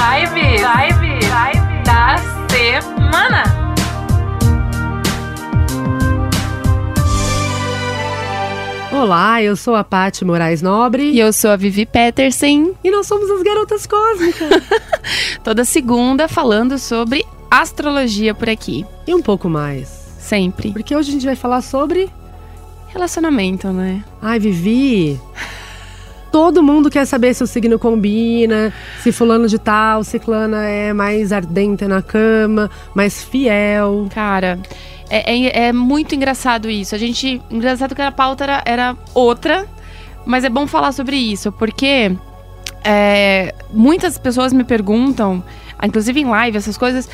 Vibe, vibe, vibe da semana. Olá, eu sou a Paty Moraes Nobre E eu sou a Vivi Peterson, e nós somos as Garotas Cósmicas. toda segunda falando sobre astrologia por aqui. e um pouco mais. Sempre. Porque hoje a gente vai falar sobre. Relacionamento, né? Ai, Vivi. Todo mundo quer saber se o signo combina, se fulano de tal, ciclana é mais ardente na cama, mais fiel. Cara, é, é- é muito engraçado isso. A gente. Engraçado que a pauta era, era outra, mas é bom falar sobre isso, porque é, muitas pessoas me perguntam, inclusive em live, essas coisas.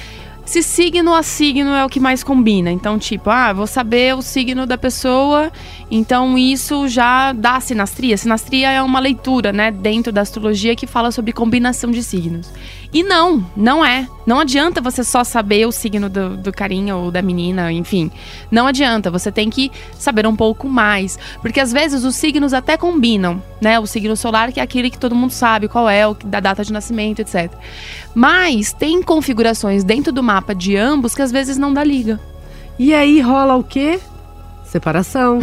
Se signo a signo é o que mais combina. Então, tipo, ah, vou saber o signo da pessoa, então isso já dá sinastria. Sinastria é uma leitura, né, dentro da astrologia que fala sobre combinação de signos. E não, não é. Não adianta você só saber o signo do, do carinha ou da menina, enfim. Não adianta, você tem que saber um pouco mais. Porque às vezes os signos até combinam, né? O signo solar, que é aquele que todo mundo sabe qual é, o da data de nascimento, etc. Mas tem configurações dentro do mapa de ambos que às vezes não dá liga. E aí rola o quê? Separação.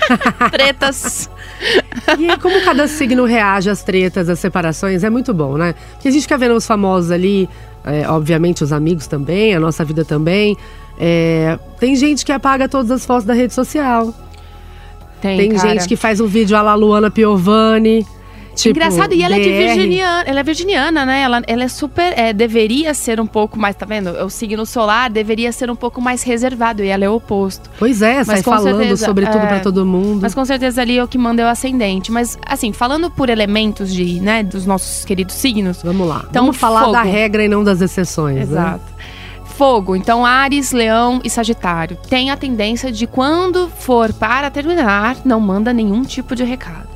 Tretas. E aí, como cada signo reage às tretas, às separações, é muito bom, né? Porque a gente fica vendo os famosos ali, é, obviamente os amigos também, a nossa vida também. É, tem gente que apaga todas as fotos da rede social. Tem, Tem gente que faz um vídeo à la Luana Piovani. Tipo, Engraçado, e ela é de DR. virginiana, ela é virginiana, né? Ela, ela é super. é, deveria ser um pouco mais, tá vendo? O signo solar deveria ser um pouco mais reservado, e ela é o oposto. Pois é, sai com falando certeza, sobre tudo é. pra todo mundo. Mas com certeza ali é o que manda é o ascendente. Mas, assim, falando por elementos de, né, dos nossos queridos signos. Vamos lá. Então, Vamos falar fogo. da regra e não das exceções. Né? Exato. Fogo, então Ares, Leão e Sagitário. Tem a tendência de quando for para terminar, não manda nenhum tipo de recado.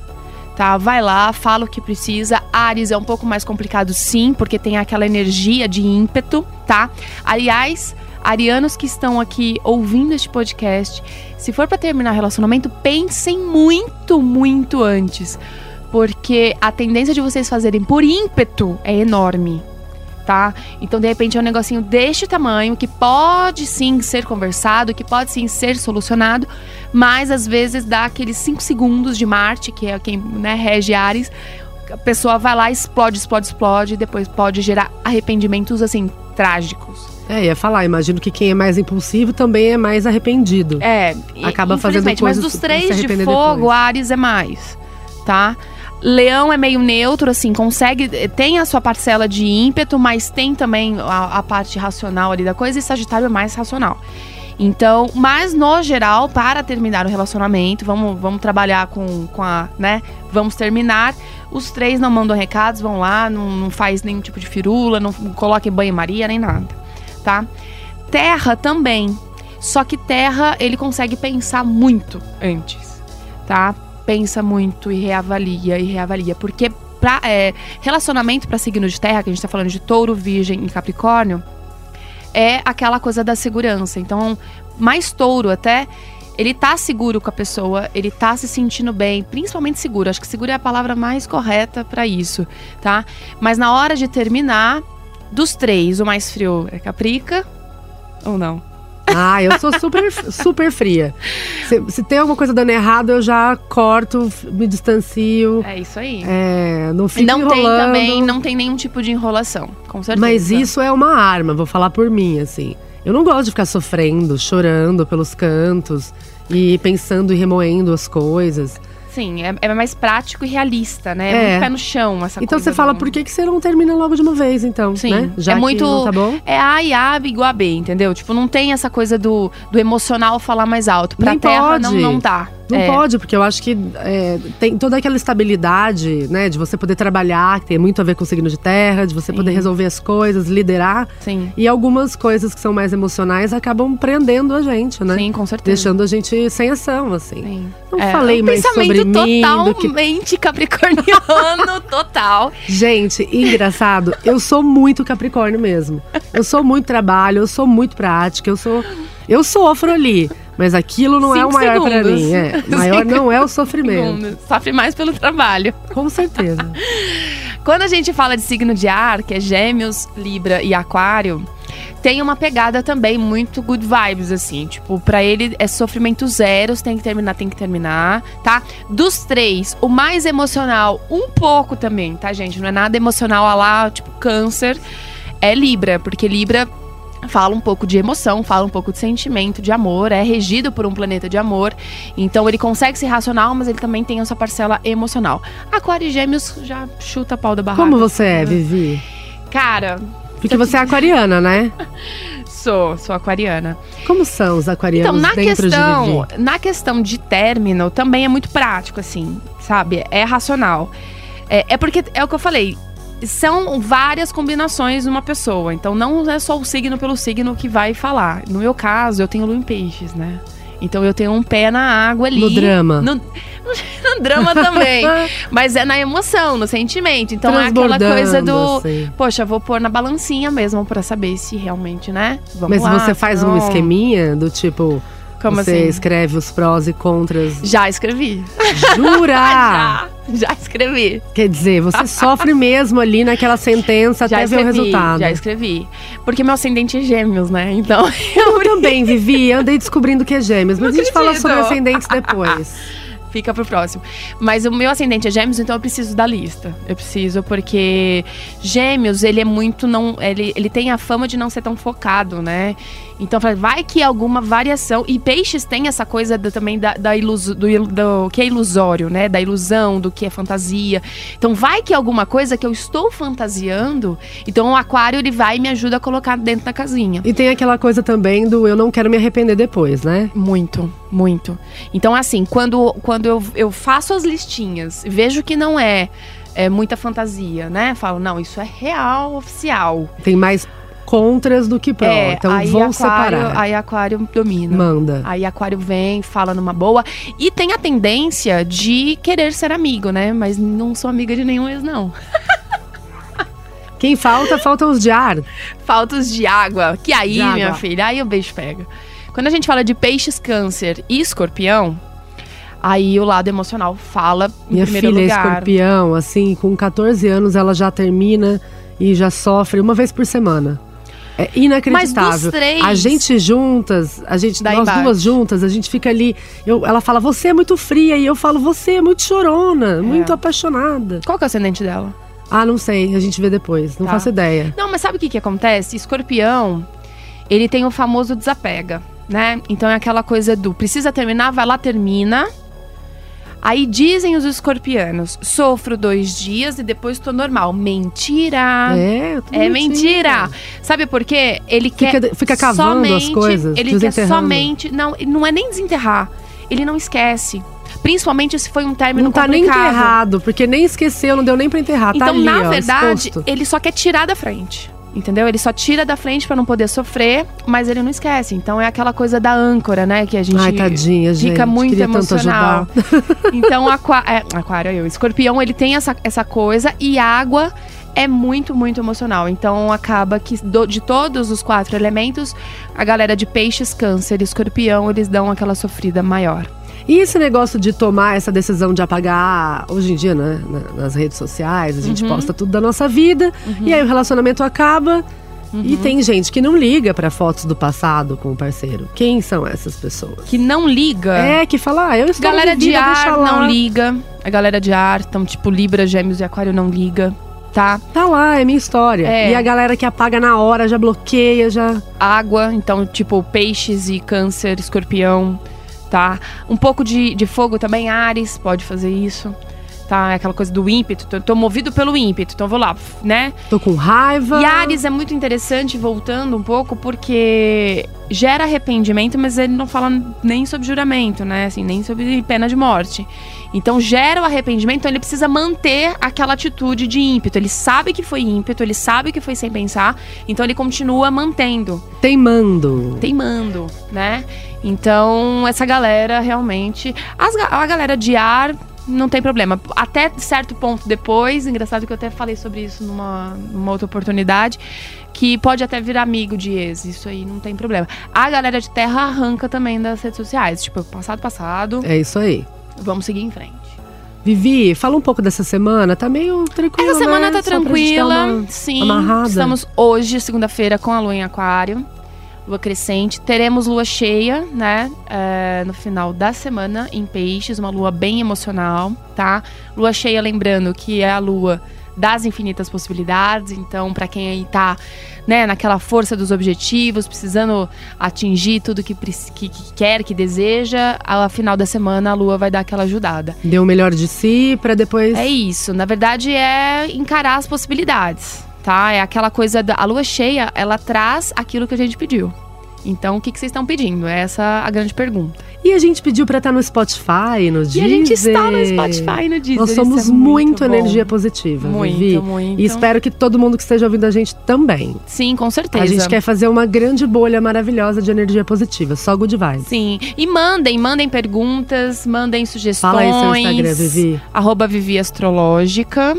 Tá, vai lá, fala o que precisa. Ares é um pouco mais complicado, sim, porque tem aquela energia de ímpeto, tá? Aliás, arianos que estão aqui ouvindo este podcast, se for para terminar relacionamento, pensem muito, muito antes, porque a tendência de vocês fazerem por ímpeto é enorme tá? Então, de repente, é um negocinho deste tamanho que pode sim ser conversado, que pode sim ser solucionado, mas às vezes dá aqueles 5 segundos de Marte, que é quem né, rege Ares. A pessoa vai lá, explode, explode, explode, e depois pode gerar arrependimentos assim, trágicos. É, ia falar, imagino que quem é mais impulsivo também é mais arrependido. É, Acaba fazendo infelizmente, Mas coisas dos três de fogo, depois. Ares é mais, tá? Leão é meio neutro, assim, consegue. Tem a sua parcela de ímpeto, mas tem também a, a parte racional ali da coisa, e Sagitário é mais racional. Então, mas no geral, para terminar o relacionamento, vamos, vamos trabalhar com, com a, né? Vamos terminar. Os três não mandam recados, vão lá, não, não faz nenhum tipo de firula, não coloca banho-maria, nem nada, tá? Terra também. Só que terra, ele consegue pensar muito antes, tá? Pensa muito e reavalia e reavalia. Porque pra, é, relacionamento para signo de terra, que a gente tá falando de touro, virgem e capricórnio, é aquela coisa da segurança. Então, mais touro até, ele tá seguro com a pessoa, ele tá se sentindo bem, principalmente seguro. Acho que seguro é a palavra mais correta para isso, tá? Mas na hora de terminar, dos três, o mais frio é Caprica ou não? Ah, eu sou super, super fria. Se, se tem alguma coisa dando errado, eu já corto, me distancio. É isso aí. É, não E fico não tem enrolando. também, não tem nenhum tipo de enrolação, com certeza. Mas isso é uma arma, vou falar por mim, assim. Eu não gosto de ficar sofrendo, chorando pelos cantos e pensando e remoendo as coisas. Sim, é, é mais prático e realista, né? É, É. muito pé no chão essa então coisa você fala, do- por que, que você não termina logo de uma vez, então? Sim, né? Já é muito. não tá bom? É A e A igual a B, entendeu? Tipo, não tem essa coisa do, do emocional falar mais alto. Pra Nem terra não, pode. não dá. Não É, pode, porque eu acho que é, tem toda aquela estabilidade, né? De você poder trabalhar, que tem muito a ver com o signo de terra, de você Sim. poder resolver as coisas, liderar. Sim, E algumas coisas que são mais emocionais acabam prendendo a gente, né? sim, com certeza. Deixando a gente sem ação, assim. Sim. Não É, falei um mais pensamento sobre mim que totalmente capricorniano, total. Gente, engraçado, eu sou muito Capricórnio mesmo. Eu sou muito trabalho, eu sou muito prática, eu sou. Eu sofro ali. Mas aquilo não é o Cinco maior pra segundos. mim. É. O maior Cinco não é o sofrimento. Segundo, Sofre mais pelo trabalho. Com certeza. Quando a gente fala de signo de ar, que é Gêmeos, Libra e Aquário, tem uma pegada também muito good vibes, assim. Tipo, pra ele é sofrimento zero, tem que terminar, tem que terminar, tá? Dos três, o mais emocional, um pouco também, tá, gente? Não é nada emocional a lá, tipo, câncer, é Libra, porque Libra fala um pouco de emoção, fala um pouco de sentimento, de amor, é regido por um planeta de amor. Então ele consegue ser racional, mas ele também tem essa parcela emocional. Aquário e Gêmeos já chuta pau da barraca. Como você é, Vivi? Cara, Porque você é aquariana, né? sou, sou aquariana. Como são os Então, aquarianos na dentro questão, na questão de término, também é muito prático, assim, sabe? É racional. É, é porque, é o que eu falei, são várias combinações numa pessoa. Então, não é só o signo pelo signo que vai falar. No meu caso, eu tenho lua em peixes, né? Então, eu tenho um pé na água ali. No drama. No, no drama também. Mas é na emoção, no sentimento. Então, é aquela coisa do... Assim. Poxa, vou pôr na balancinha mesmo pra saber se realmente, né? Vamos Mas lá, você faz um não. esqueminha do tipo. Como você assim? escreve os prós e contras. Já escrevi. Jura? já, já escrevi. Quer dizer, você sofre mesmo ali naquela sentença Já até ver o escrevi, resultado. já escrevi. Porque meu ascendente é gêmeos, né? Então, Eu também, Vivi, andei descobrindo que é gêmeos, mas a gente fala acredito. sobre ascendentes depois. Fica pro próximo. Mas o meu ascendente é gêmeos, então eu preciso da lista. Eu preciso, porque gêmeos, ele é muito não. Ele, ele tem a fama de não ser tão focado, né? Então, vai que alguma variação. E peixes tem essa coisa do- também da, da iluso, do, do que é ilusório, né? Da ilusão, do que é fantasia. Então, vai que alguma coisa que eu estou fantasiando. Então, o aquário, ele vai e me ajuda a colocar dentro da casinha. E tem aquela coisa também do eu não quero me arrepender depois, né? Muito, muito. Então, assim, quando, quando eu, eu faço as listinhas, vejo que não é, é muita fantasia, né? Falo, não, isso é real, oficial. Tem mais contras do que pró. é, então vou aquário, separar. Aí aquário domina. Manda. Aí aquário vem, fala numa boa. E tem a tendência de querer ser amigo, né? Mas não sou amiga de nenhum ex, não. Quem falta, faltam os de ar. Faltos de água. Que aí, De água. minha filha, aí o beijo pega. Quando a gente fala de peixes, câncer e escorpião, aí o lado emocional fala em Minha primeiro filha é lugar. escorpião, assim, com 14 anos ela já termina e já sofre uma vez por semana. É inacreditável. Mas dos três- A gente juntas, a gente, nós duas juntas, a gente fica ali. eu- ela fala, você é muito fria, e eu falo, você é muito chorona, muito apaixonada. Qual que é o ascendente dela? Ah, não sei, a gente vê depois, não Tá. faço ideia. Não, mas sabe o que, que acontece? Escorpião, ele tem o famoso desapega, né? Então é aquela coisa do precisa terminar, vai lá, termina. Aí dizem os escorpianos, sofro dois dias e depois tô normal. Mentira! É, É mentira. Sabe por quê? Ele Fica- quer fica cavando as somente, coisas, Ele quer somente, não, não é nem desenterrar. Ele não esquece. Principalmente se foi um término Não tá nem enterrado, porque nem esqueceu, não deu nem pra enterrar. tá Então, ali, na ó, verdade, exposto. ele só quer tirar da frente. Entendeu? Ele só tira da frente pra não poder sofrer, mas ele não esquece. Então é aquela coisa da âncora, né? Que a gente Ai, tadinha, gente. fica muito Queria emocional. então, aqua... é, aquário, eu, escorpião, ele tem essa, essa coisa e água é muito, muito emocional. Então acaba que do- de todos os quatro elementos, a galera de peixes, câncer e escorpião, eles dão aquela sofrida maior. E esse negócio de tomar essa decisão de apagar, hoje em dia, né, na- nas redes sociais, a gente Uhum. posta tudo da nossa vida, e aí o relacionamento acaba. E Uhum. tem gente que não liga pra fotos do passado com o parceiro. Quem são essas pessoas? Que não liga. É, que fala, ah, eu estou Galera de ar não liga. A galera de ar, então, tipo, Libra, Gêmeos e Aquário não liga, tá? Tá lá, é minha história. É. E a galera que apaga na hora, já bloqueia, já. Água, então, tipo, peixes e câncer, escorpião, tá? Um pouco de, de fogo também, Ares pode fazer isso, tá? É aquela coisa do ímpeto, tô, tô movido pelo ímpeto, então vou lá, né? Tô com raiva. E Ares é muito interessante, voltando um pouco, porque gera arrependimento, mas ele não fala nem sobre juramento, né? Assim, nem sobre pena de morte. Então gera o arrependimento, então ele precisa manter aquela atitude de ímpeto. Ele sabe que foi ímpeto, ele sabe que foi sem pensar, então ele continua mantendo, Teimando. teimando, né? Então essa galera realmente. as a galera de ar. Não tem problema. Até certo ponto depois, engraçado que eu até falei sobre isso numa, numa outra oportunidade, que pode até virar amigo de ex. Isso aí não tem problema. A galera de terra arranca também das redes sociais. Tipo, passado, passado, É isso aí. vamos seguir em frente. Vivi, fala um pouco dessa semana. Tá meio tranquila, Essa semana né? tá Só tranquila. uma Sim. amarrada. Estamos hoje, segunda-feira, com a lua em aquário. Lua crescente. Teremos lua cheia, né? é, no final da semana, em peixes. Uma lua bem emocional, tá? Lua cheia, lembrando que é a lua das infinitas possibilidades. Então, pra quem aí tá, né, naquela força dos objetivos, precisando atingir tudo que, que- que quer, que deseja, ao final da semana a lua vai dar aquela ajudada. Deu o melhor de si pra depois. É isso. Na verdade, é encarar as possibilidades, tá? É aquela coisa da a lua cheia, ela traz aquilo que a gente pediu. Então, o que, que vocês estão pedindo? Essa é a grande pergunta. E a gente pediu pra estar no Spotify, no Deezer. E a gente está no Spotify, no Deezer. Nós somos é muito, bom. energia positiva, Muito, Vivi. muito. E espero que todo mundo que esteja ouvindo a gente também. Sim, com certeza. A gente quer fazer uma grande bolha maravilhosa de energia positiva. Só good vibes. Sim. E mandem, mandem perguntas, mandem sugestões. Fala aí seu Instagram, Vivi. Arroba Vivi Astrológica.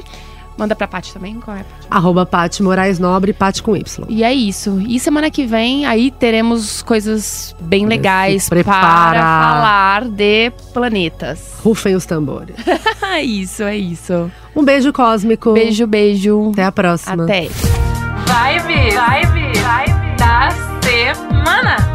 Manda pra Paty também, qual é? Paty? Arroba Paty Moraes Nobre, Paty com Y. E é isso. E semana que vem, aí teremos coisas bem legais para falar de planetas. Rufem os tambores. É isso, é isso. Um beijo cósmico. Beijo, beijo. Até a próxima. Até. Vibe, vibe, vibe da semana.